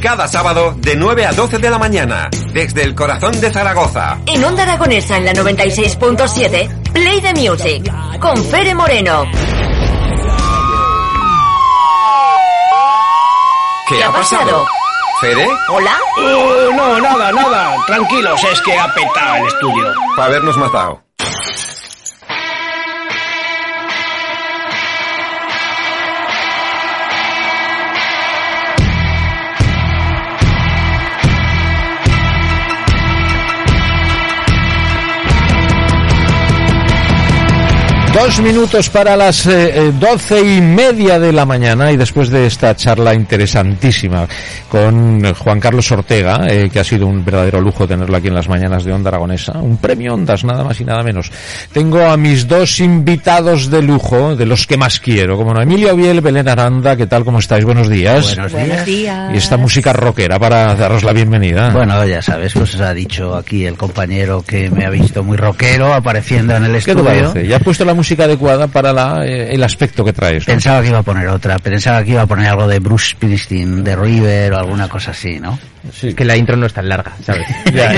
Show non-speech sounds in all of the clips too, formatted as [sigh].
Cada sábado de 9 a 12 de la mañana, desde el corazón de Zaragoza. En Onda Aragonesa en la 96.7, Play the Music, con Fere Moreno. ¿Qué, ha pasado? ¿Fere? ¿Hola? Uh, no, nada, nada. Tranquilos, es que ha petado el estudio. Para habernos matado. Dos minutos para las eh, eh, doce y media de la mañana y después de esta charla interesantísima con Juan Carlos Ortega, eh, que ha sido un verdadero lujo tenerlo aquí en las mañanas de Onda Aragonesa, un premio Ondas, nada más y nada menos. Tengo a mis dos invitados de lujo, de los que más quiero, como no, Emilio Biel, Belén Aranda, ¿qué tal? ¿Cómo estáis? Buenos días. Buenos días. Y esta música rockera para daros la bienvenida. Bueno, ya sabes, pues ha dicho aquí el compañero que me ha visto muy rockero apareciendo en el ¿Qué te estudio. parece? ¿Ya has puesto la música adecuada para la, eh, el aspecto que traes? ¿no? Pensaba que iba a poner otra, pensaba que iba a poner algo de Bruce Springsteen, de River o alguna cosa así, ¿no? Sí. Que la intro no es tan larga, ¿sabes? [laughs] Ya,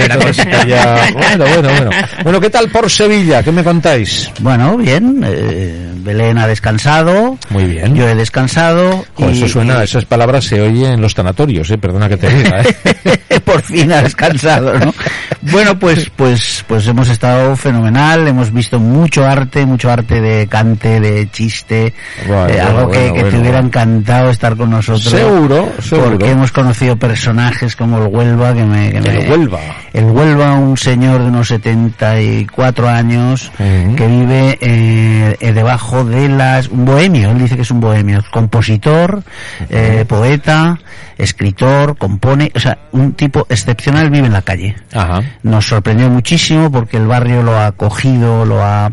ya- bueno, bueno, bueno. Bueno, ¿qué tal por Sevilla? ¿Qué me contáis? Bueno, bien, eh, Belén ha descansado, Muy bien. yo he descansado. Jo, y- eso suena, y- esas palabras se oyen en los tanatorios, eh, perdona que te diga, eh. [laughs] por fin ha descansado, ¿no? Bueno, pues, pues, pues hemos estado fenomenal, hemos visto mucho arte, mucho arte de cante, de chiste, Bueno, eh, algo bueno, que, bueno, que te hubiera encantado estar con nosotros. Seguro, seguro. Porque hemos conocido personajes como el Huelva, que me, que El me- Huelva. El Huelva, un señor de unos 74 años, Ujú. que vive eh, eh, debajo de las, un bohemio, él dice que es un bohemio, compositor, eh, poeta, escritor, compone, o sea, un tipo excepcional vive en la calle. Ajá. Nos sorprendió muchísimo porque el barrio lo ha acogido, lo ha,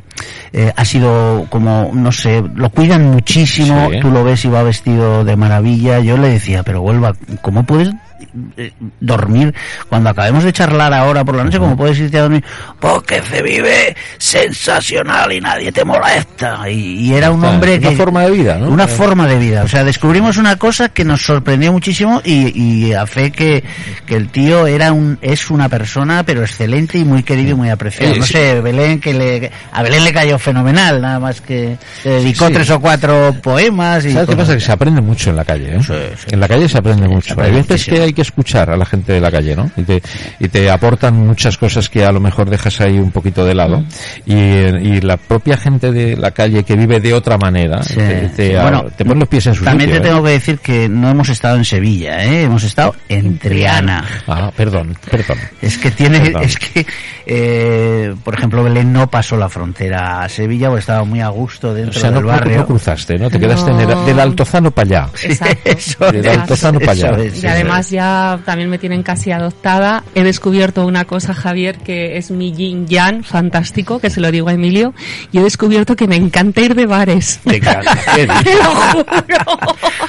eh, ha sido como, no sé, lo cuidan muchísimo, Sí. tú lo ves y va vestido de maravilla. Yo le decía, pero vuelva, ¿cómo puedes eh, dormir cuando acabemos de charlar ahora por la noche? ¿Cómo puedes irte a dormir? Porque se vive sensacional y nadie te molesta. Y, y era un hombre una que... forma de vida, ¿no? Una Eh. forma de vida. O sea, descubrimos una cosa que nos sorprendió muchísimo y, y a fe que, que el tío era un, es una persona, pero excelente y muy querido y muy apreciado. No sé, Belén, que le, a Belén le cayó fenomenal, nada más que le dedicó Sí. tres o cuatro poemas y ¿Sabes qué pasa? Que se aprende mucho en la calle, ¿eh? Sí. En la calle se aprende mucho. se aprende hay veces muchísimo. que hay que escuchar a la gente de la calle, ¿no? Y te, y te aportan muchas cosas que a lo mejor dejas ahí un poquito de lado. Y, eh, y la propia gente de la calle que vive de otra manera, Sí, te, te- Bueno, te pone los pies en su También sitio, te ¿eh? tengo que decir que no hemos estado en Sevilla, ¿eh? hemos estado en Triana. Ah, perdón, perdón. Es que tiene, Perdón. es que, eh, por ejemplo, Belén no pasó la frontera a Sevilla porque estaba muy a gusto O dentro sea, del no- barrio. no cruzaste, ¿no? Te quedaste No. en el- del Altozano para allá. Exacto. [laughs] Eso Del es, Altozano para allá. eso es, Y además es. Ya también me tienen casi adoptada. He descubierto una cosa, Javier, que es mi yin yang fantástico, que se lo digo a Emilio. Y he descubierto que me encanta ir de bares. [laughs] Te lo juro.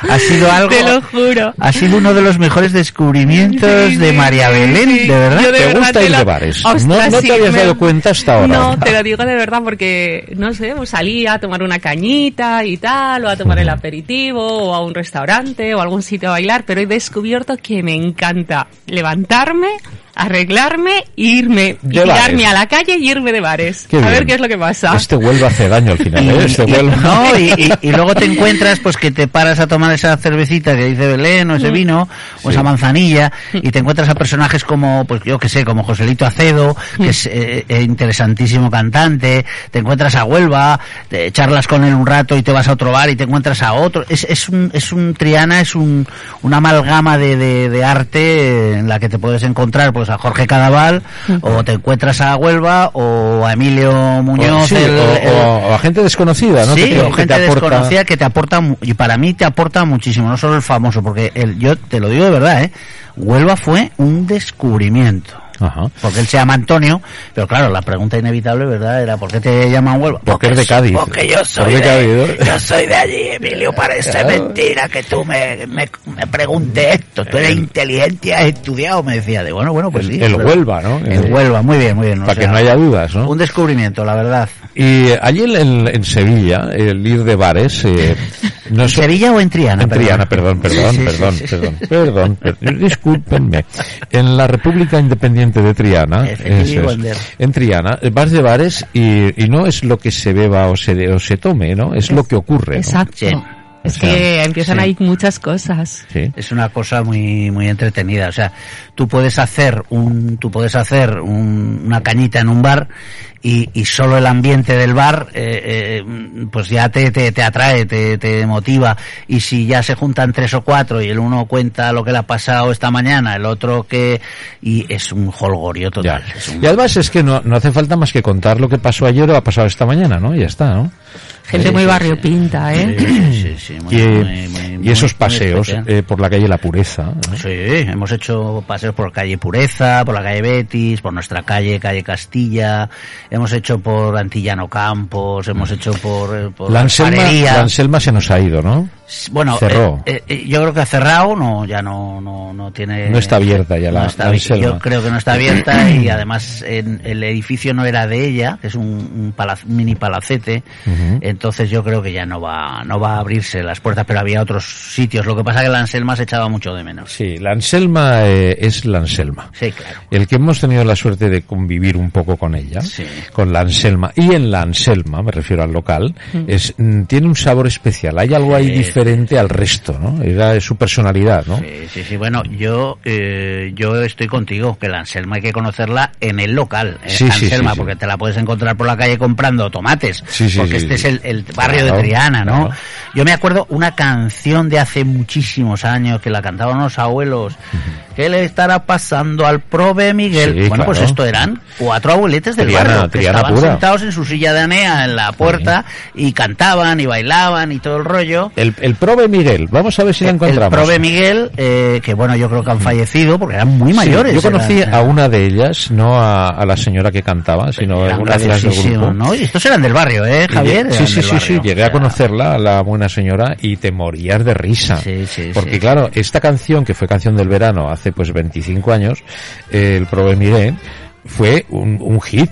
Ha sido algo, Te lo juro. ha sido uno de los mejores descubrimientos Sí, de María Belén, sí. de verdad. Yo de ¿Te verdad gusta ir lo- de bares? Ostras, No- no te habías me- dado cuenta hasta ahora. No, te lo digo de verdad porque, no sé, pues salí a tomar una cañita y tal, o a tomar el aperitivo, o a un restaurante, o a algún sitio a bailar, pero he descubierto que me encanta levantarme, arreglarme, irme, y De tirarme bares. a la calle y irme de bares. Qué a bien. ver qué es lo que pasa. Este Huelva hace daño al final, Y, ¿eh? Este Huelva. no, y, y- y [laughs] luego te encuentras pues que te paras a tomar esa cervecita que dice Belén o ese vino o esa manzanilla y te encuentras a personajes como pues yo que sé como Joselito Acedo que es eh, eh, interesantísimo cantante te encuentras a Huelva te charlas con él un rato y te vas a otro bar y te encuentras a otro es, es un es un Triana es un una amalgama de, de, de arte en la que te puedes encontrar pues pues a Jorge Cadaval, o te encuentras a Huelva, o a Emilio Muñoz. O, sí, el- o- el- o- o a gente desconocida, ¿no? Sí, Que te- o que gente te aporta- desconocida que te aporta, y para mí te aporta muchísimo, no solo el famoso, porque el, yo te lo digo de verdad, ¿eh? Huelva fue un descubrimiento. Ajá. Porque él se llama Antonio, pero claro, la pregunta inevitable, ¿verdad? Era ¿por qué te llaman Huelva? Porque es de Cádiz. Porque yo soy Porque de, Cádiz, ¿no? [laughs] yo soy de allí, Emilio, parece Claro. mentira que tú me, me, me preguntes esto. Tú eres inteligente y has estudiado, me decía. De bueno, bueno, pues El- sí. el. Huelva, ¿no? El Huelva, muy bien, muy bien. o Para que sea, no haya dudas, ¿no? Un descubrimiento, la verdad. Y eh, allí en, en- en Sevilla, el ir de bares... Eh, [laughs] no ¿En so- Sevilla o en Triana? En Triana, perdón, perdón, Sí, sí, perdón, sí, sí. perdón, perdón, per- discúlpenme. En la República Independiente de Triana, es, en Triana, eh, vas de bares y, y no es lo que se beba o se, o se tome, ¿no? Es lo que ocurre. Exacto. Es O sea, que empiezan sí. ahí muchas cosas. Sí. es una cosa muy muy entretenida o sea tú puedes hacer un tú puedes hacer un- una cañita en un bar y, y solo el ambiente del bar eh, eh, pues ya te, te, te atrae te, te motiva y si ya se juntan tres o cuatro y el uno cuenta lo que le ha pasado esta mañana el otro que y es un holgorio total un- Y además es que no, no hace falta más que contar lo que pasó ayer o ha pasado esta mañana, ¿no? Y ya está, ¿no? Gente Sí, muy sí, barrio sí. pinta, ¿eh? Sí, sí, sí, muy- Y, muy- muy- muy- y esos paseos eh, por la calle La Pureza. ¿no? Sí, hemos hecho paseos por calle Pureza, por la calle Betis, por nuestra calle, calle Castilla, hemos hecho por Antillano Campos, hemos hecho por, eh, por La Anselma, Alfarería. la Anselma se nos ha ido, ¿no? Bueno, cerró. eh, eh, yo creo que ha cerrado, no, ya no, no, no tiene. No está abierta ya no la- está la. Yo creo que no está abierta y [clears throat] además en, el edificio no era de ella, que es un, mini palacete, entonces yo creo que ya no va, no va a abrirse las puertas, pero había otros sitios. Lo que pasa es que la Anselma se echaba mucho de menos. Sí, la Anselma eh, es la Anselma. Sí, claro. El que hemos tenido la suerte de convivir un poco con ella, Sí. con la Anselma, y en la Anselma, me refiero al local, es mm, tiene un sabor especial. Hay algo ahí Sí. Diferente al resto, ¿no? Era su personalidad, ¿no? Sí, sí, sí. Bueno, yo eh, yo estoy contigo, que la Anselma hay que conocerla en el local. eh, Sí, sí, Anselma, sí, sí. porque te la puedes encontrar por la calle comprando tomates. Sí, sí, porque este es el, el barrio Claro, de Triana, ¿no? claro. Yo me acuerdo una canción de hace muchísimos años que la cantaban los abuelos. ¿Qué le estará pasando al prove Miguel? Bueno, pues esto eran cuatro abueletes del Triana- barrio que Triana estaban pura. sentados en su silla de anea en la puerta y cantaban y bailaban y todo el rollo. El, el Prove Miguel, vamos a ver si la El encontramos. Prove Miguel, eh, que bueno, yo creo que han fallecido porque eran muy Sí, mayores. yo conocí eran- a una de ellas, no a, a la señora que cantaba, sino a una de las del grupo. ¿no? Y estos eran del barrio, ¿eh, Javier? Sí, sí, sí, sí, llegué O a conocerla, a la buena señora, y te morías de risa. Sí, sí, Porque claro, esta canción, que fue canción del verano hace pues 25 años, eh, el Prove Miré, fue un, un hit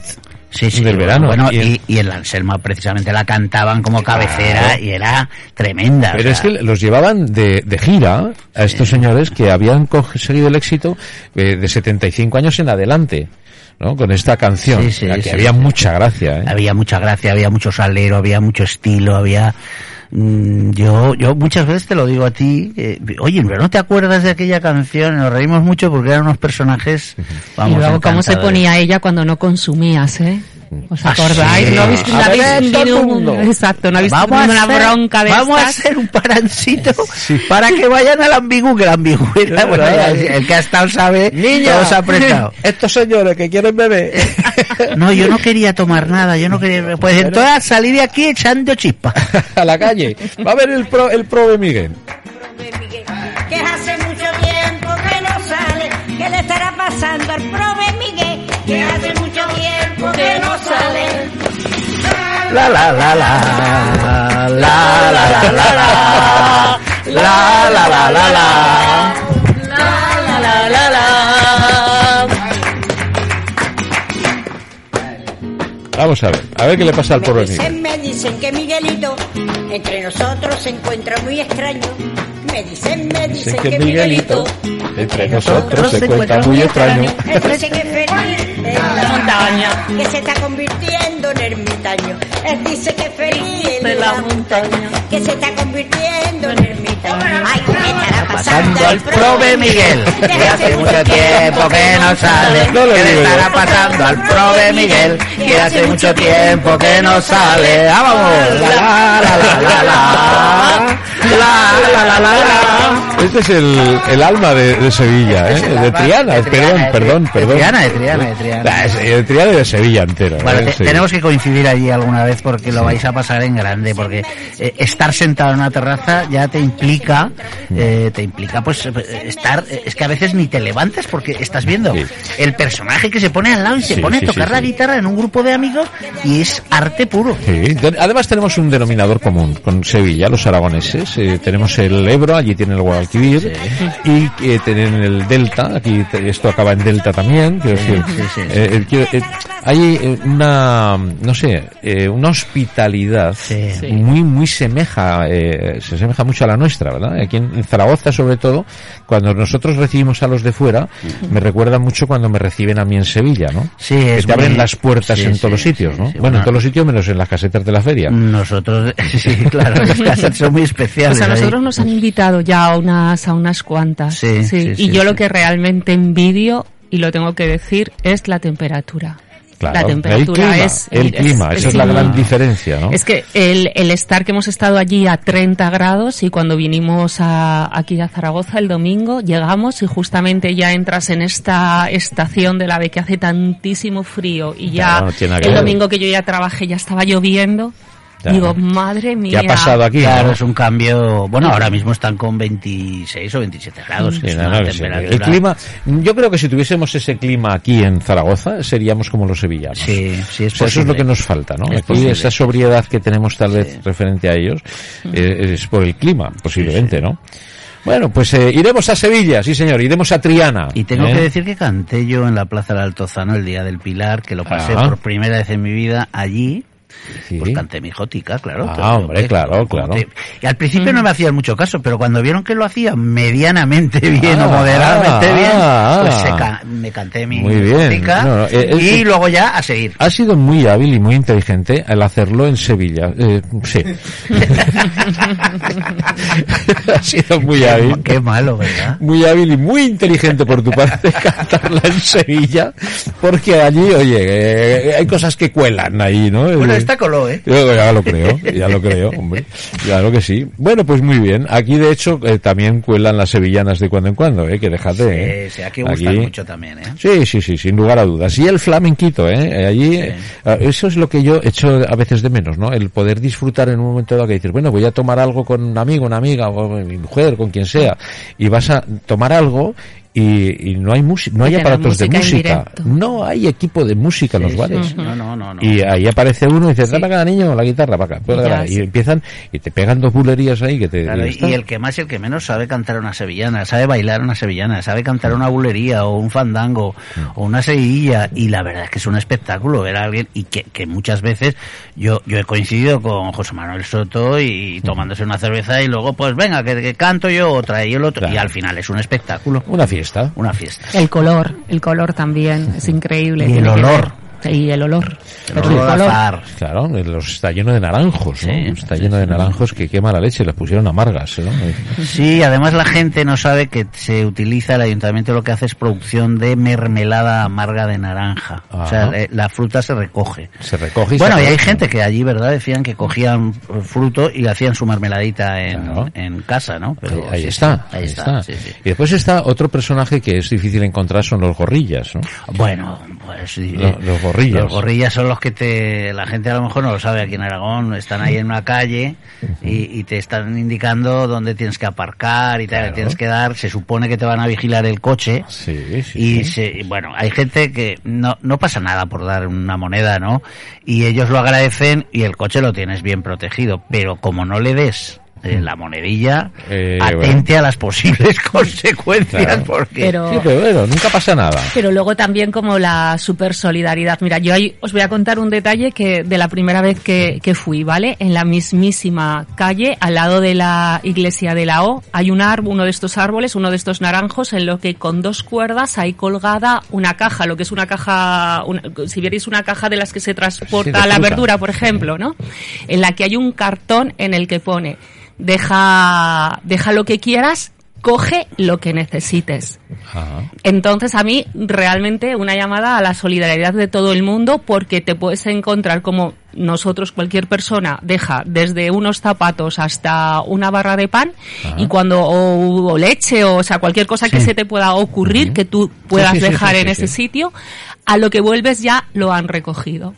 Sí, sí, del verano. Bueno, Y el- y, y en la Anselma precisamente la cantaban como cabecera y era tremenda. Pero o es que los llevaban de, de gira a estos señores que habían conseguido el éxito eh, de 75 años en adelante, ¿no? Con esta canción, Sí, sí, que había mucha gracia, ¿eh? había mucha gracia, había mucho salero, había mucho estilo, había... mm, Yo, yo muchas veces te lo digo a ti, eh, oye, pero no te acuerdas de aquella canción, nos reímos mucho porque eran unos personajes, vamos, y luego cómo se ponía ella cuando no consumías, ¿eh? ¿Os Ah, acordáis? sí. ¿No habéis, no un- mundo. Exacto, no habéis Vamos tenido una hacer- bronca de Vamos a hacer un parancito [laughs] para que vayan al ambigú, que el ambigú era, bueno, el que ha estado sabe, se ha apretado. [laughs] estos señores que quieren beber. [laughs] No, yo no quería tomar nada, yo no quería, pues entonces salí de aquí echando chispas. a la calle. Va a ver el pro, el Prove Miguel. que hace mucho tiempo que no sale, que le estará pasando al prove Miguel, que hace mucho tiempo que no sale. La la la la la la la la la la la la la la Vamos a ver, a ver qué le pasa al Prove Miguel. dicen, me dicen que Miguelito entre nosotros se encuentra muy extraño. Me dicen, me dicen que, Miguelito entre nosotros se encuentra muy extraño. Él dice que es feliz en la montaña, que se está convirtiendo en ermitaño. Él dice que es feliz en la montaña, que se está convirtiendo en ermitaño. Ay, ¿qué estará pasando al prove Miguel, que hace mucho tiempo que no sale. No ¿Qué le estará pasando al prove Miguel, que hace mucho tiempo que no sale? ¡Ah, vamos! La la la la la la [laughs] La, la, la, la, Este es el, el alma de, de Sevilla, Este es ¿eh? de Triana, de Triana, perdón, de- perdón, de perdón. Triana, de Triana, de Triana. Ah, es- de Triana y de Sevilla entero. Bueno, ¿eh? te- Sí. tenemos que coincidir allí alguna vez porque lo vais a pasar en grande, porque eh, estar sentado en una terraza ya te implica, eh, te implica pues eh, estar, eh, es que a veces ni te levantes porque estás viendo Sí. el personaje que se pone al lado y se pone a tocar la guitarra en un grupo de amigos y es arte puro. Además tenemos un denominador común con Sevilla, los aragoneses. Eh, tenemos el Ebro, allí tiene el Guadalquivir, y eh, tienen el Delta, aquí te- esto acaba en Delta también. Quiero decir, sí, sí, sí. eh, eh, quiero- eh, hay eh, una, no sé, eh, una hospitalidad Sí. Sí. muy, muy semeja, eh, se asemeja mucho a la nuestra, ¿verdad? Aquí en, en Zaragoza, sobre todo, cuando nosotros recibimos a los de fuera, me recuerda mucho cuando me reciben a mí en Sevilla, ¿no? Sí, que es te abren muy- las puertas sí, en sí, todos los sí, sitios, sí, ¿no? sí, bueno, bueno. en todos los sitios menos en las casetas de la feria. Nosotros, [laughs] sí, claro, las casas son muy O [laughs] especiales. sea, ahí. nosotros nos han invitado ya a unas, a unas cuantas. Sí, sí, sí, y yo lo que realmente envidio, y lo tengo que decir, es la temperatura. Claro, la temperatura el clima, es el es- clima, esa es la gran diferencia, ¿no? Es que el, el estar que hemos estado allí a 30 grados y cuando vinimos a, aquí a Zaragoza el domingo, llegamos y justamente ya entras en esta estación de la B que hace tantísimo frío y ya no el domingo que yo ya trabajé ya estaba lloviendo. Claro. Digo, madre ¿Qué mía. ha pasado aquí? Claro, no? es un cambio. Bueno, ahora mismo están con 26 o 27 grados. que es no, una no, temperatura- El clima, yo creo que si tuviésemos ese clima aquí en Zaragoza, seríamos como los sevillanos. Sí, sí, es O sea, eso es lo que nos falta, ¿no? Es Aquí posible. esa sobriedad que tenemos tal vez referente a ellos eh, es por el clima, posiblemente, ¿no? Bueno, pues eh, iremos a Sevilla, sí señor, iremos a Triana. Y tengo ¿eh? que decir que canté yo en la Plaza del Altozano el día del Pilar, que lo pasé Ah. por primera vez en mi vida allí. Sí. Pues canté mi claro. Ah, hombre, ¿eh? claro, claro. te- Y al principio no me hacían mucho caso, pero cuando vieron que lo hacía medianamente [laughs] bien Ah, o moderadamente ah, bien, ah. pues se ca- me canté mi Muy No, no, eh, y eh, luego ya a seguir. Ha sido muy hábil y muy inteligente al hacerlo en Sevilla. Eh, sí. [laughs] [laughs] ha sido muy hábil. Qué malo, ¿verdad? Muy hábil y muy inteligente por tu parte cantarla en Sevilla, porque allí, oye, eh, hay cosas que cuelan ahí, ¿no? Bueno, Eh, esta coló, ¿eh? yo ya lo creo, ya lo creo, hombre. Claro que sí. Bueno, pues muy bien. Aquí, de hecho, eh, también cuelan las sevillanas de cuando en cuando, ¿eh? Que déjate, ¿eh? Sí, sí, aquí gustan mucho también, ¿eh? Sí, sí, sí, sin lugar a dudas. Y el flamenquito, ¿eh? Allí, eh, eso es lo que yo echo a veces de menos, ¿no? El poder disfrutar en un momento dado que dices, bueno, voy a tomar algo con un amigo, una amiga, o mi mujer, con quien sea, y vas a tomar algo y, y no hay música, no hay aparatos de música no hay equipo de música en los Sí, bares. sí. No, no, no, no. Y ahí aparece uno y dice, dame acá, niño, la guitarra, para acá. pues, Ya, para acá". y sí. empiezan, y te pegan dos bulerías ahí que te... Claro, y y, el que más y el que menos sabe cantar una sevillana, sabe bailar una sevillana, sabe cantar una bulería o un fandango o una sevilla y la verdad es que es un espectáculo ver a alguien y que, que muchas veces yo yo he coincidido con José Manuel Soto y, tomándose una cerveza y luego pues venga que, que canto yo otra y el otro Claro. y al final es un espectáculo, Una fiesta. Una fiesta. El color, el color también es increíble. Y el olor. Y el olor. El olor. Claro, los está lleno de naranjos, ¿no? Sí, está lleno de naranjos que quema la leche, les pusieron amargas, ¿no? Sí, además la gente no sabe que se utiliza, el ayuntamiento lo que hace es producción de mermelada amarga de naranja. O sea, Ajá. eh, la fruta se recoge. Se recoge y Bueno, se y hay gente que allí, ¿verdad? Decían que cogían fruto y hacían su mermeladita en, Claro. en casa, ¿no? Ahí, Pero ahí sí, está, ahí está. sí, sí. Y después está otro personaje que es difícil encontrar, son los gorrillas, ¿no? Bueno, pues sí, Lo- los gorrillas. Los gorrillas son los que te... La gente a lo mejor no lo sabe aquí en Aragón, están ahí en una calle y, y te están indicando dónde tienes que aparcar y tal, Claro. tienes que dar, se supone que te van a vigilar el coche. Sí, sí. Y sí. se, y bueno, hay gente que no, no pasa nada por dar una moneda, ¿no? Y ellos lo agradecen y el coche lo tienes bien protegido. Pero como no le des eh, la monedilla, Eh, atente a las posibles consecuencias Claro. porque... Pero- Sí, pero bueno, nunca pasa nada. Pero luego también como la super solidaridad. Mira, yo ahí os voy a contar un detalle que de la primera vez que, que fui, ¿vale? En la mismísima calle, al lado de la iglesia de la O, hay un árbol, uno de estos árboles, uno de estos naranjos, en lo que con dos cuerdas hay colgada una caja, lo que es una caja, una- si vierais una caja de las que se transporta la verdura, por ejemplo, ¿no? En la que hay un cartón en el que pone, deja, deja lo que quieras, coge lo que necesites. Ajá. Entonces, a mí, realmente, una llamada a la solidaridad de todo el mundo, porque te puedes encontrar como nosotros, cualquier persona, deja desde unos zapatos hasta una barra de pan y cuando, o, o leche, o, o sea, cualquier cosa que se te pueda ocurrir que tú puedas sí, sí, dejar en ese sitio, a lo que vuelves ya lo han recogido.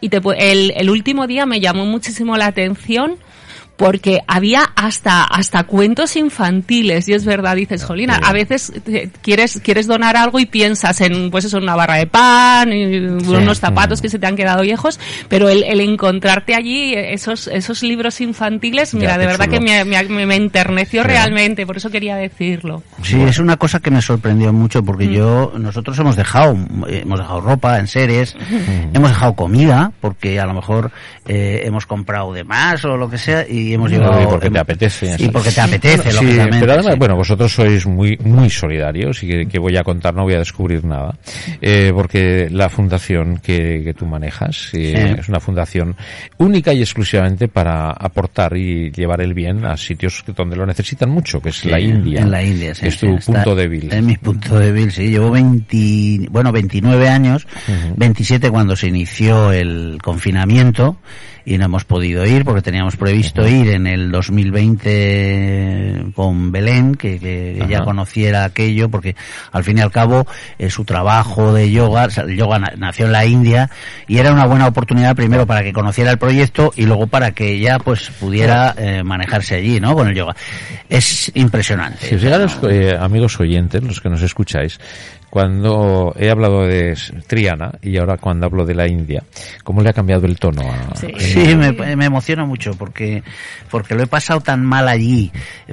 Y te, el, el último día me llamó muchísimo la atención porque había hasta hasta cuentos infantiles y es verdad dices Jolina a veces quieres quieres donar algo y piensas en pues eso en una barra de pan y unos zapatos que se te han quedado viejos pero el, el encontrarte allí esos esos libros infantiles mira de verdad chulo. que me, me, me- me enterneció Sí. realmente por eso quería decirlo. Sí, es una cosa que me sorprendió mucho porque yo, nosotros hemos dejado, hemos dejado ropa en series, [laughs] hemos dejado comida porque a lo mejor eh, hemos comprado de más o lo que sea y hemos No, llevado... y porque te apetece, Y porque te apetece, lógicamente. pero además, sí. bueno, vosotros sois muy muy solidarios y que, que voy a contar, no voy a descubrir nada, eh, porque la fundación que, que tú manejas eh, es una fundación única y exclusivamente para aportar y llevar el bien a sitios que- donde lo necesitan mucho, que es la India. En la India, sí. es tu está- punto débil. Es mi punto débil, sí. Llevo 20, bueno, 29 años, 27 cuando se inició el confinamiento y no hemos podido ir porque teníamos previsto ir en el 2020 con Belén, que, que ella conociera aquello, porque al fin y al cabo eh, su trabajo de yoga, o sea, el yoga na- nació en la India y era una buena oportunidad primero para que conociera el proyecto y luego para que ella pues pudiera eh, manejarse allí, ¿no? Con el yoga. Es impresionante. Si os llegan los eh, amigos oyentes, los que nos escucháis, cuando he hablado de Triana y ahora cuando hablo de la India, ¿cómo le ha cambiado el tono a, Sí. Sí, me, me emociona mucho porque porque lo he pasado tan mal allí,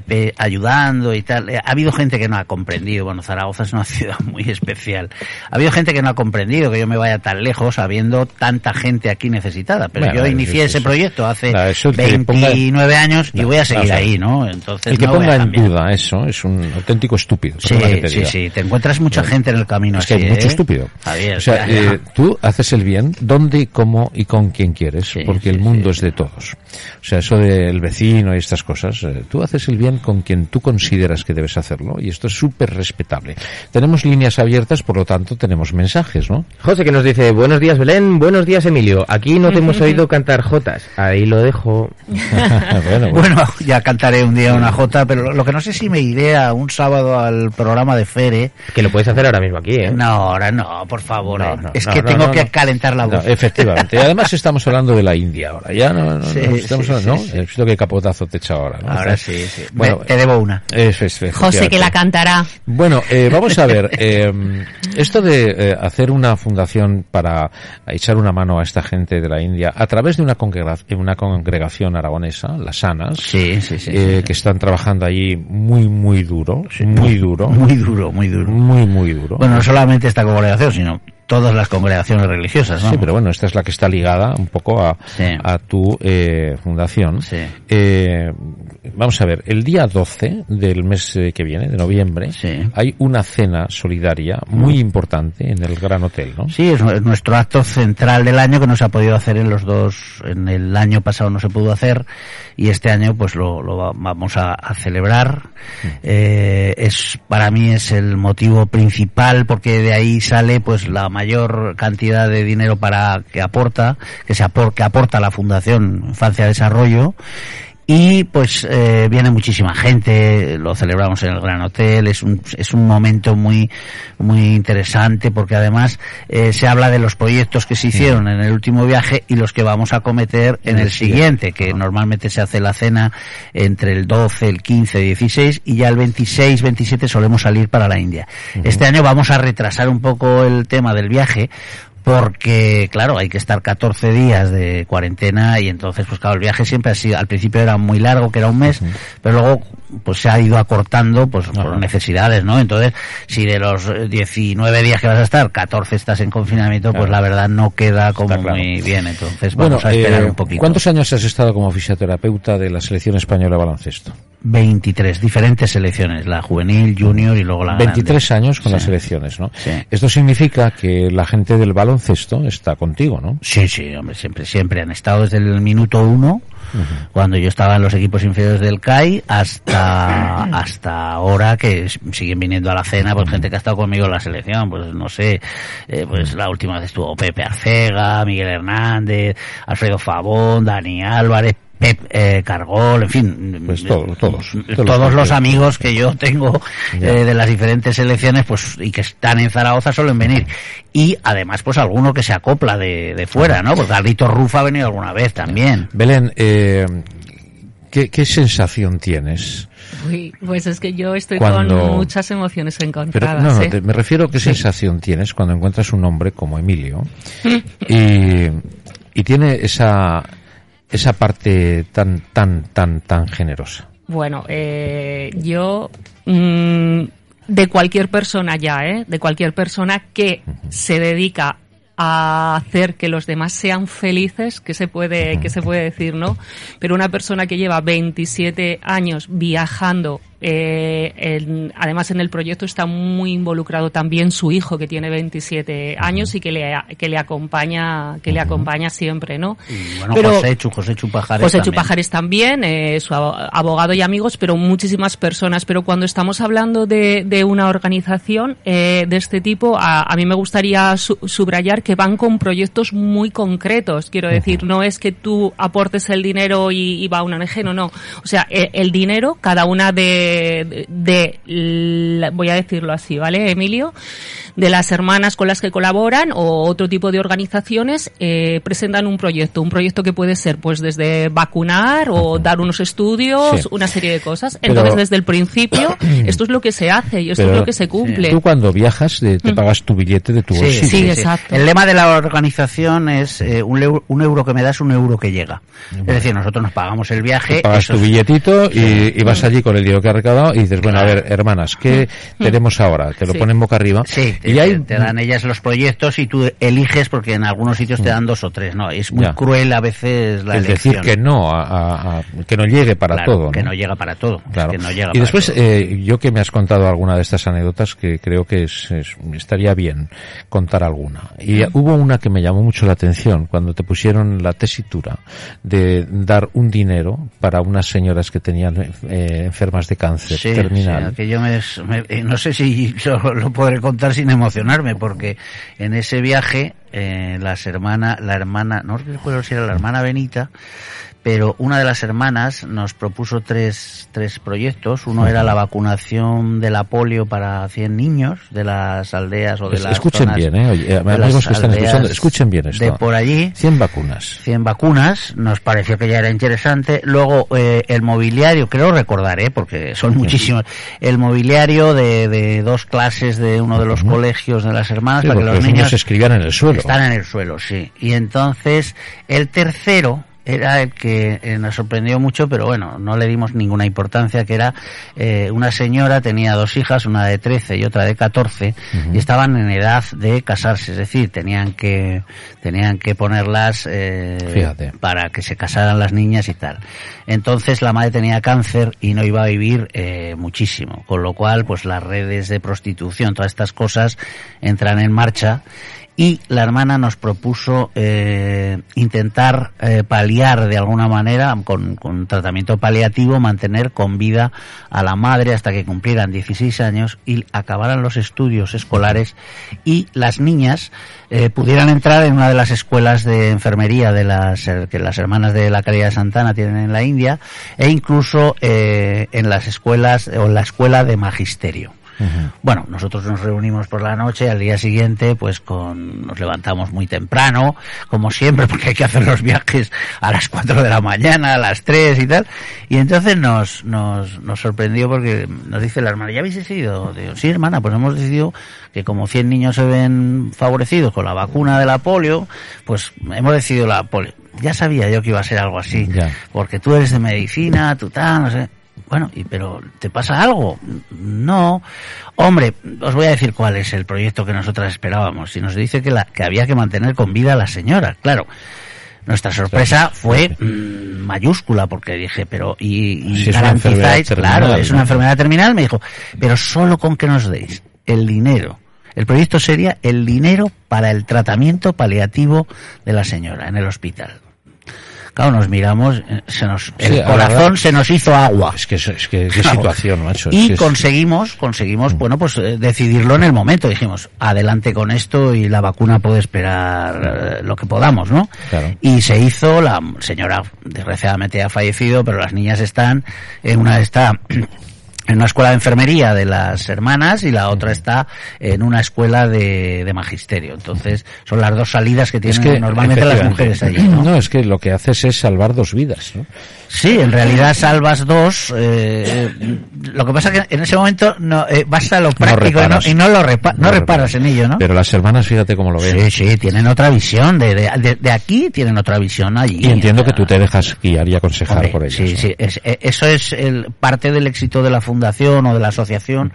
eh, ayudando y tal. Eh, Ha habido gente que no ha comprendido. Bueno, Zaragoza es una [laughs] ciudad muy especial. Ha habido gente que no ha comprendido que yo me vaya tan lejos habiendo tanta gente aquí necesitada. Pero Bueno, yo inicié eso- ese proyecto hace Claro, eso que ponga- 29 años y No, voy a seguir ahí, ¿no? Entonces El que ponga en duda eso es un auténtico estúpido. Sí, sí, sí. Te encuentras mucha gente en el camino Es que así, hay mucho ¿eh? estúpido. Javier, o sea, eh, tú haces el bien donde, cómo y con quien quieres, Sí, porque sí, el mundo sí, es de todos. O sea, eso del vecino y estas cosas, eh, tú haces el bien con quien tú consideras que debes hacerlo y esto es súper respetable. Tenemos líneas abiertas, por lo tanto tenemos mensajes, ¿no? José que nos dice, buenos días Belén, buenos días Emilio. Aquí no te hemos [laughs] oído cantar jotas. Ahí lo dejo. [laughs] bueno, bueno. Bueno, ya cantaré un día una jota, pero lo que no sé si me iré a un sábado al programa de Fere. Que lo puedes hacer ahora mismo aquí, ¿eh? No, ahora no, por favor. No, eh. no, es no, que no, tengo no, que no. calentar la No, voz. efectivamente. Y además [laughs] estamos hablando de la India ahora. Ya no, no, Sí, no, estamos sí, hablando, sí, ¿no? visto que capotazo te echa ahora, ¿no? Ahora sí, sí. Bueno, Ve, te debo una. Es, es- José que la cantará Bueno, eh, [laughs] vamos a ver, eh, esto de eh, hacer una fundación para echar una mano a esta gente de la India a través de una, congrega- una congregación aragonesa, las Sanas, Sí, sí, sí. eh, sí, que están trabajando allí muy, muy duro, muy duro, Muy duro, muy duro. muy, muy duro. Bueno, no solamente esta congregación, sino todas las congregaciones religiosas, ¿no? Sí, pero bueno, esta es la que está ligada un poco a, Sí. a tu eh, fundación. Sí. Eh, vamos a ver, el día 12 del mes eh, que viene, de noviembre, Sí. Mm. hay una cena solidaria muy importante en el Gran Hotel, ¿no? Sí, es, es nuestro acto central del año que no se ha podido hacer en los dos, en el año pasado no se pudo hacer y este año pues lo, lo va- vamos a, a celebrar. Eh, es, para mí es el motivo principal porque de ahí sale pues la mayor cantidad de dinero para que aporta, que se apor- que aporta la Fundación Infancia Desarrollo y pues eh, viene muchísima gente, lo celebramos en el Gran Hotel, es un, es un momento muy, muy interesante porque además eh, se habla de los proyectos que se hicieron en el último viaje y los que vamos a cometer en el siguiente, que normalmente se hace la cena entre el 12, el 15, 16 y ya el 26, 27 solemos salir para la India. Este año vamos a retrasar un poco el tema del viaje porque claro hay que estar 14 días de cuarentena y entonces pues claro el viaje siempre ha sido al principio era muy largo que era un mes pero luego pues se ha ido acortando pues por necesidades no entonces si de los eh, 19 días que vas a estar 14 estás en confinamiento pues la verdad no queda como claro. muy bien. Entonces Bueno, vamos a esperar eh, un poquito. ¿cuántos años has estado como fisioterapeuta de la selección española de baloncesto? 23, diferentes selecciones, la juvenil, junior y luego la 23 grande. años con Sí. las selecciones, ¿no? Sí. Esto significa que la gente del baloncesto está contigo, ¿no? Sí, sí, hombre, siempre, siempre han estado desde el minuto uno, cuando yo estaba en los equipos inferiores del CAI, hasta, [coughs] hasta ahora que siguen viniendo a la cena, pues gente que ha estado conmigo en la selección, pues no sé, eh, pues la última vez estuvo Pepe Arcega, Miguel Hernández, Alfredo Fabón, Dani Álvarez, Pep eh, Cargol, en fin, Pues todo- todos, todos, todos los amigos que yo tengo eh, de las diferentes selecciones, pues y que están en Zaragoza suelen venir. Y además, pues alguno que se acopla de, de fuera, ¿no? Porque Carlito Rufa ha venido alguna vez también. Belén, eh, ¿qué, qué sensación tienes? Uy, pues es que yo estoy Cuando- con muchas emociones Pero, encontradas. no, no, ¿eh? te- me refiero a qué Sí. sensación tienes cuando encuentras un hombre como Emilio [laughs] y, y tiene esa, esa parte tan, tan, tan, tan generosa. Bueno, eh, yo mm, de cualquier persona ya, ¿eh? De cualquier persona que se dedica a hacer que los demás sean felices, que se puede, que se puede decir, ¿no? Pero una persona que lleva 27 años viajando, eh, además en el proyecto está muy involucrado también su hijo que tiene 27 años y que le, que le acompaña, que le acompaña siempre, ¿no? Y bueno, Pero- José, Chu- José Chupajares José también. Chupajares también, eh, su abo- abogado y amigos, pero muchísimas personas. Pero cuando estamos hablando de, de una organización eh, de este tipo, a, a mí me gustaría su- subrayar que van con proyectos muy concretos. Quiero decir, no es que tú aportes el dinero y, y va a una ONG, no, no. O sea, eh, el dinero, cada una de, de, de voy a decirlo así, ¿vale, Emilio? De las hermanas con las que colaboran o otro tipo de organizaciones eh, presentan un proyecto, un proyecto que puede ser pues desde vacunar o dar unos estudios, Sí. una serie de cosas. Pero- Entonces, desde el principio, [clears throat] esto es lo que se hace y esto Pero es lo que se cumple. Tú cuando viajas eh, te pagas tu billete de tu Sí, bolsillo. Sí, exacto. El lema de la organización es eh, un, euro, un euro que me das, un euro que llega. Es decir, nosotros nos pagamos el viaje. Te pagas tu es- billetito y, y vas allí con el dinero que has recaudado y dices, bueno, a ver, hermanas, ¿qué tenemos ahora? Te lo Sí. ponen boca arriba. Sí, te, y hay, te dan ellas los proyectos y tú eliges porque en algunos sitios te dan dos o tres. No, es muy Ya. cruel a veces la es elección. decir que no, a, a- a- que no llegue para Claro, todo. que ¿no? no llega para todo. Claro. que no llega y después, eh, yo que me has contado alguna de estas anécdotas, que creo que es, es- estaría bien contar alguna. Y hubo una que me llamó mucho la atención cuando te pusieron la tesitura de dar un dinero para unas señoras que tenían eh, enfermas de cáncer Sí, terminal. sí, que yo me, me- no sé si lo, lo podré contar sin emocionarme, porque en ese viaje eh, las hermanas, la hermana, no recuerdo si era la hermana Benita, pero una de las hermanas nos propuso tres, tres proyectos. Uno era la vacunación de la polio para 100 niños de las aldeas o de las escuchen zonas- bien, ¿eh? Oye, amigos que están escuchando, escuchen bien esto. De por allí. 100 vacunas. 100 vacunas, nos pareció que ya era interesante. Luego, eh, el mobiliario, creo recordar, ¿eh? porque son muchísimos, el mobiliario de, de dos clases de uno de los colegios de las hermanas Sí, para que los niños niños escribían en el suelo. están en el suelo, sí. Y entonces, el tercero era el que eh, nos sorprendió mucho, pero bueno, no le dimos ninguna importancia, que era eh, una señora, tenía dos hijas, una de 13 y otra de 14, y estaban en edad de casarse, es decir, tenían que, tenían que ponerlas eh, para que se casaran las niñas y tal. Entonces la madre tenía cáncer y no iba a vivir eh, muchísimo, con lo cual pues las redes de prostitución, todas estas cosas entran en marcha y la hermana nos propuso eh, intentar eh, paliar de alguna manera con, con tratamiento paliativo mantener con vida a la madre hasta que cumplieran 16 años y acabaran los estudios escolares y las niñas eh, pudieran entrar en una de las escuelas de enfermería de las eh, que las hermanas de la Caridad de Santana tienen en la India e incluso eh, en las escuelas o en la escuela de magisterio. Bueno, nosotros nos reunimos por la noche, al día siguiente, pues con, nos levantamos muy temprano, como siempre, porque hay que hacer los viajes a las 4 de la mañana, a las 3 y tal. Y entonces nos, nos, nos sorprendió porque nos dice la hermana, ¿ya habéis decidido? Digo, sí, hermana, pues hemos decidido que como 100 niños se ven favorecidos con la vacuna de la polio, pues hemos decidido la polio. Ya sabía yo que iba a ser algo así, Ya. porque tú eres de medicina, tú tal, no sé. Bueno, y pero ¿te pasa algo? No. Hombre, os voy a decir cuál es el proyecto que nosotras esperábamos. Si nos dice que, la, que había que mantener con vida a la señora, claro. Nuestra sorpresa fue mm, mayúscula porque dije, pero y, y garantizáis, terminal, claro, es una enfermedad terminal, me dijo, pero solo con que nos deis el dinero. El proyecto sería el dinero para el tratamiento paliativo de la señora en el hospital. Claro, nos miramos, eh, se nos, el corazón se nos hizo agua. Es que, es que qué [laughs] Claro. situación, macho. Y es- conseguimos, conseguimos, bueno, pues eh, decidirlo en el momento. Dijimos, adelante con esto y la vacuna puede esperar eh, lo que podamos, ¿no? Claro. Y se hizo, la señora desgraciadamente ha fallecido, pero las niñas están en una está en una escuela de enfermería de las hermanas y la otra está en una escuela de, de magisterio. Entonces, son las dos salidas que tienen es que normalmente las mujeres allí, ¿no? No, es que lo que haces es salvar dos vidas, ¿no? Sí, en realidad salvas dos. eh, lo que pasa que en ese momento no, eh, vas a lo práctico y, no, reparas. y no lo repa- no reparas en ello, ¿no? Pero las hermanas, fíjate cómo lo ven. Sí, sí, tienen otra visión. De, de, de- aquí tienen otra visión allí. Y entiendo que tú te dejas guiar y aconsejar hombre, por ellas. Sí, sí, es- eh, eso es el, parte del éxito de la fundación o de la asociación,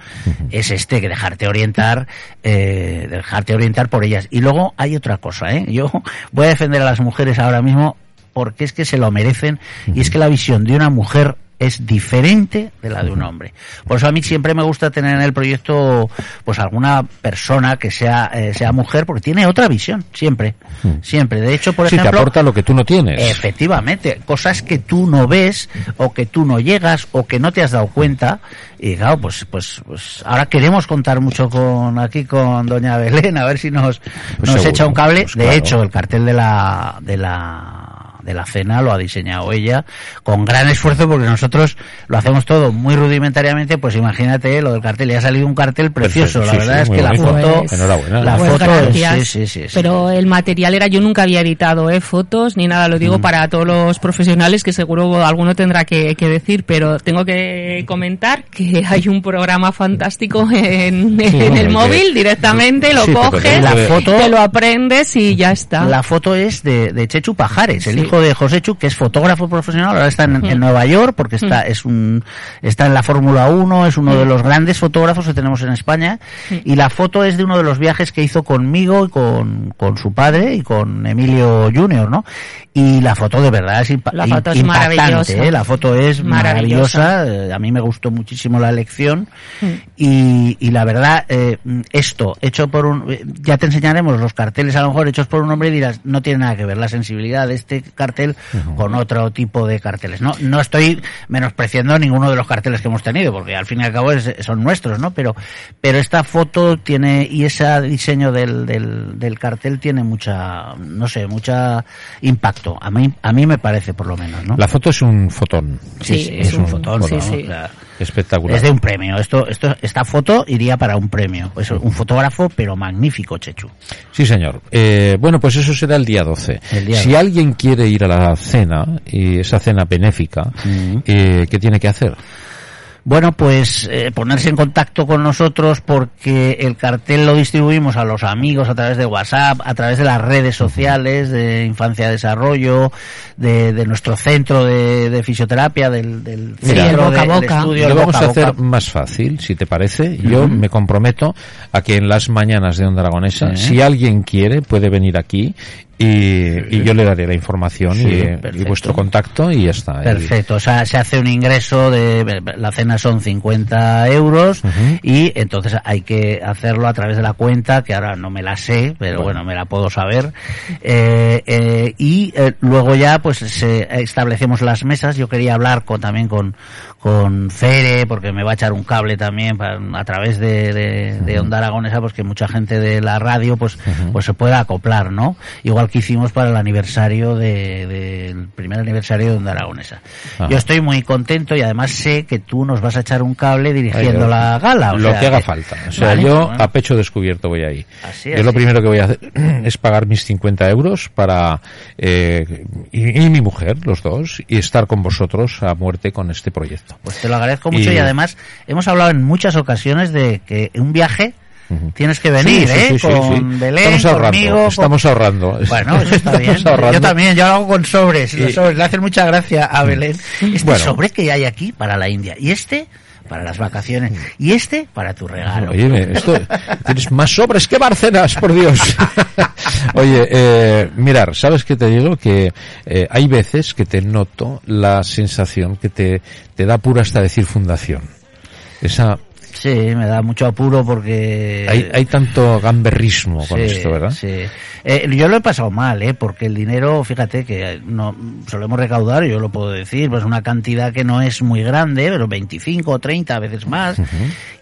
es este, que dejarte orientar, eh, dejarte orientar por ellas. Y luego hay otra cosa, ¿eh? Yo voy a defender a las mujeres ahora mismo porque es que se lo merecen y es que la visión de una mujer es diferente de la de un hombre. Por eso a mí siempre me gusta tener en el proyecto pues alguna persona que sea eh, sea mujer porque tiene otra visión, siempre. Siempre. De hecho, por sí, te ejemplo, aporta lo que tú no tienes. Efectivamente, cosas que tú no ves o que tú no llegas o que no te has dado cuenta y claro, pues pues pues ahora queremos contar mucho con aquí con doña Belén a ver si nos Pues nos seguro, echa un cable. pues de hecho, el cartel de la de la de la cena lo ha diseñado ella con gran esfuerzo porque nosotros lo hacemos todo muy rudimentariamente, pues imagínate lo del cartel, ya ha salido un cartel precioso, Perfecto, la sí, verdad sí, es que la foto Pues- Enhorabuena. la Pues foto gracias. es, sí, sí, sí, sí. Pero el material era, yo nunca había editado ¿eh? fotos ni nada, lo Mm. digo para todos los profesionales que seguro alguno tendrá que, que decir, pero tengo que comentar que [laughs] hay un programa fantástico en, el móvil directamente, lo coges, La foto- te lo aprendes y ya está. La foto es de, de Chechu Pajares, el Sí. Hijo de José Chu, que es fotógrafo profesional, ahora está en, en Nueva York porque está, es un, está en la Fórmula 1, es uno de los grandes fotógrafos que tenemos en España, y la foto es de uno de los viajes que hizo conmigo y con, con su padre y con Emilio Junior, ¿no? Y la foto de verdad es, impa- La foto es impactante, maravillosa. ¿eh? La foto es Maravillosa. maravillosa, eh, a mí me gustó muchísimo la elección y, y la verdad, eh, esto, hecho por un, eh, ya te enseñaremos los carteles a lo mejor hechos por un hombre y dirás, no tiene nada que ver la sensibilidad de este cartel con otro tipo de carteles. No, no estoy menospreciando ninguno de los carteles que hemos tenido, porque al fin y al cabo es- son nuestros, ¿no? Pero, pero esta foto tiene, y ese diseño del, del, del cartel tiene mucha, no sé, mucha impacto. A mí, a mí me parece por lo menos, ¿no? La foto es un fotón. Sí, es un fotón, sí, ¿no? sí. O sea, Espectacular. es de un premio. Esto, esto, esta foto iría para un premio. Es un fotógrafo, pero magnífico, Chechu. Sí, señor. Eh, bueno, pues eso será el día 12. El día si 12. alguien quiere ir a la cena, y esa cena benéfica, eh, ¿qué tiene que hacer? Bueno, pues eh, ponerse en contacto con nosotros porque el cartel lo distribuimos a los amigos a través de WhatsApp, a través de las redes sociales de Infancia Desarrollo, de, de nuestro centro de, de fisioterapia, del, del Mira, centro el boca a del boca. estudio, Lo vamos boca a hacer boca. más fácil, si te parece. Yo me comprometo a que en las mañanas de Onda Aragonesa, si alguien quiere, puede venir aquí y, y yo le daré la información Sí, y, eh, y vuestro contacto y ya está. Perfecto, o sea, se hace un ingreso de, la cena son 50 euros y entonces hay que hacerlo a través de la cuenta, que ahora no me la sé, pero bueno, me la puedo saber. Eh, eh, y eh, luego ya pues se establecemos las mesas, yo quería hablar con, también con, con Fere, porque me va a echar un cable también para- a través de, de, de Onda Aragonesa, pues que mucha gente de la radio pues, pues se pueda acoplar, ¿no? Igual que hicimos para el aniversario de- del primer aniversario de Onda Aragonesa. Ajá. Yo estoy muy contento y además sé que tú nos vas a echar un cable dirigiendo Ay, la gala. o lo sea que haga falta. O sea, Vale, yo bueno. a pecho descubierto voy ahí. Así, yo así. lo primero que voy a hacer [clears throat] es pagar mis 50 euros para eh, y, y mi mujer, los dos, y estar con vosotros a muerte con este proyecto. Pues te lo agradezco mucho y, Y- además hemos hablado en muchas ocasiones de que un viaje Tienes que venir, Sí, sí, ¿eh? sí, con. Belén, Estamos ahorrando, conmigo, con- estamos ahorrando. Bueno, eso está [laughs] bien. Yo también, yo lo hago con sobres. los Y- sobres. Le hacen mucha gracia a Belén. Este Bueno. sobre que hay aquí para la India. Y este para las vacaciones. Y este para tu regalo. Oye, esto, tienes más sobres que Bárcenas, por Dios. [laughs] Oye, eh, mirar, ¿sabes qué te digo? Que eh, hay veces que te noto la sensación que te, te da pura hasta decir fundación. Esa Sí, me da mucho apuro porque... Hay, hay tanto gamberrismo con esto, ¿verdad? Sí. Eh, yo lo he pasado mal, ¿eh? Porque el dinero, fíjate que no solemos recaudar, yo lo puedo decir, pues una cantidad que no es muy grande, pero 25 o 30 a veces más,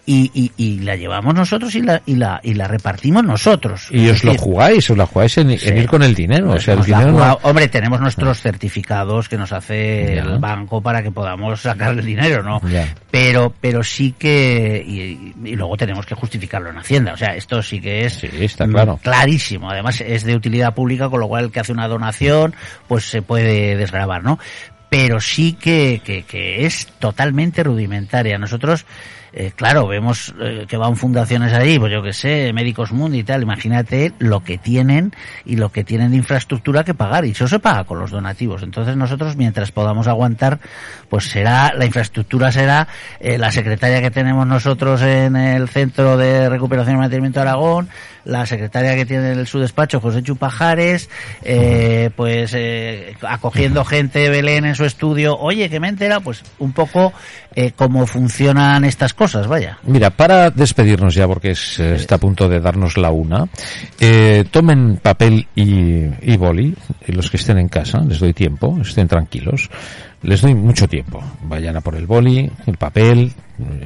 y, y, y, la llevamos nosotros y la, y la, y la repartimos nosotros. Y os lo jugáis, os la jugáis en, en ir con el dinero. o sea, el dinero no- Hombre, tenemos nuestros certificados que nos hace Ya. el banco para que podamos sacar el dinero, ¿no? Ya. Pero, pero sí que, y, y luego tenemos que justificarlo en Hacienda. O sea, esto sí que es Sí, está mm, claro. clarísimo. Además, es de utilidad pública, con lo cual el que hace una donación, pues se puede desgravar, ¿no? Pero sí que, que, que es totalmente rudimentaria. Nosotros, eh, claro, vemos eh, que van fundaciones ahí, pues yo que sé, Médicos Mundi y tal. Imagínate lo que tienen y lo que tienen de infraestructura que pagar. Y eso se paga con los donativos. Entonces nosotros, mientras podamos aguantar, pues será, la infraestructura será eh, la secretaria que tenemos nosotros en el Centro de Recuperación y Mantenimiento de Aragón, la secretaria que tiene en su despacho, José Chupajares, eh, pues eh, acogiendo gente de Belén en su estudio. Oye, que me entera, pues un poco eh, cómo funcionan estas cosas, vaya. Mira, para despedirnos ya, porque es, eh, está a punto de darnos la una, eh, tomen papel y, y boli, y los que estén en casa, les doy tiempo, estén tranquilos, les doy mucho tiempo. Vayan a por el boli, el papel,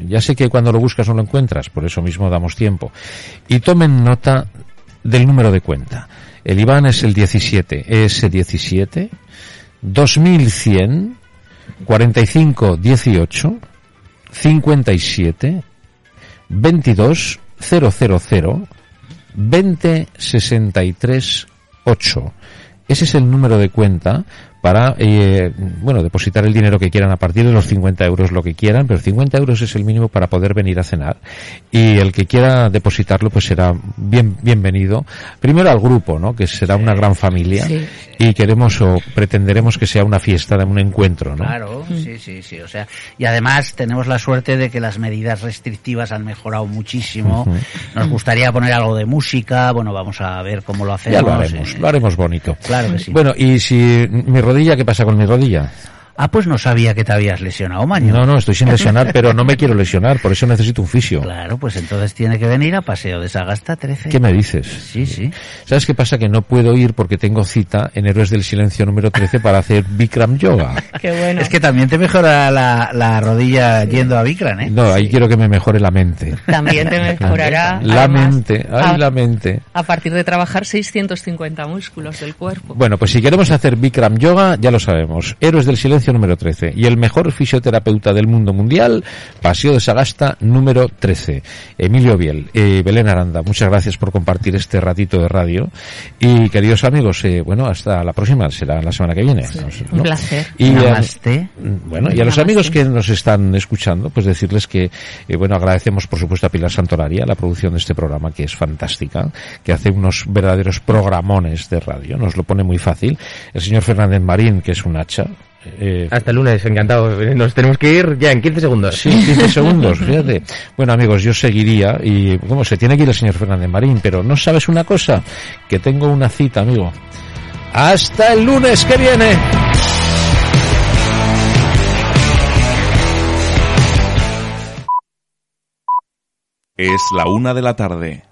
ya sé que cuando lo buscas no lo encuentras, por eso mismo damos tiempo. Y tomen nota del número de cuenta. El IBAN es el 17, ES17, 2100, 45 18, 57 22 000 20 63 8. Ese es el número de cuenta para, eh, bueno, depositar el dinero que quieran a partir de los 50 euros, lo que quieran, pero 50 euros es el mínimo para poder venir a cenar. Y el que quiera depositarlo, pues será bien, bienvenido. Primero al grupo, ¿no? Que será una gran familia. Sí. Y queremos o pretenderemos que sea una fiesta, un encuentro, ¿no? Claro, sí, sí, sí. O sea, y además tenemos la suerte de que las medidas restrictivas han mejorado muchísimo. Nos gustaría poner algo de música. Bueno, vamos a ver cómo lo hacemos. Ya lo haremos, eh. lo haremos bonito. Claro que sí. Bueno, y si mi rodilla, ¿qué pasa con mi rodilla? Ah, pues no sabía que te habías lesionado, Maño. No, no, estoy sin lesionar, pero no me quiero lesionar, por eso necesito un fisio. Claro, pues entonces tiene que venir a Paseo de Sagasta 13. ¿Qué me dices? Sí, sí. ¿Sabes qué pasa? Que no puedo ir porque tengo cita en Héroes del Silencio número 13 para hacer Bikram Yoga. [laughs] Qué bueno. Es que también te mejora la, la rodilla yendo a Bikram, ¿eh? No, ahí quiero que me mejore la mente. También te [laughs] mejorará. La además, mente, ay, a- la mente. A partir de trabajar 650 músculos del cuerpo. Bueno, pues si queremos hacer Bikram Yoga, ya lo sabemos. Héroes del Silencio número 13. Y el mejor fisioterapeuta del mundo mundial, Paseo de Sagasta número 13. Emilio Biel. Eh, Belén Aranda, muchas gracias por compartir este ratito de radio. Y queridos amigos, eh, bueno, hasta la próxima, será la semana que viene. un ¿no? placer. Y, eh, Namaste. bueno, y a los Namaste. amigos que nos están escuchando, pues decirles que, eh, bueno, agradecemos por supuesto a Pilar Santolaria la producción de este programa, que es fantástica, que hace unos verdaderos programones de radio, nos lo pone muy fácil. El señor Fernández Marín, que es un hacha. Eh, Hasta el lunes, encantado. Nos tenemos que ir ya en 15 segundos. Sí, 15 [laughs] segundos, fíjate. Bueno, amigos, yo seguiría y, como se tiene que ir el señor Fernández Marín, pero ¿no sabes una cosa? Que tengo una cita, amigo. Hasta el lunes que viene. Es la una de la tarde.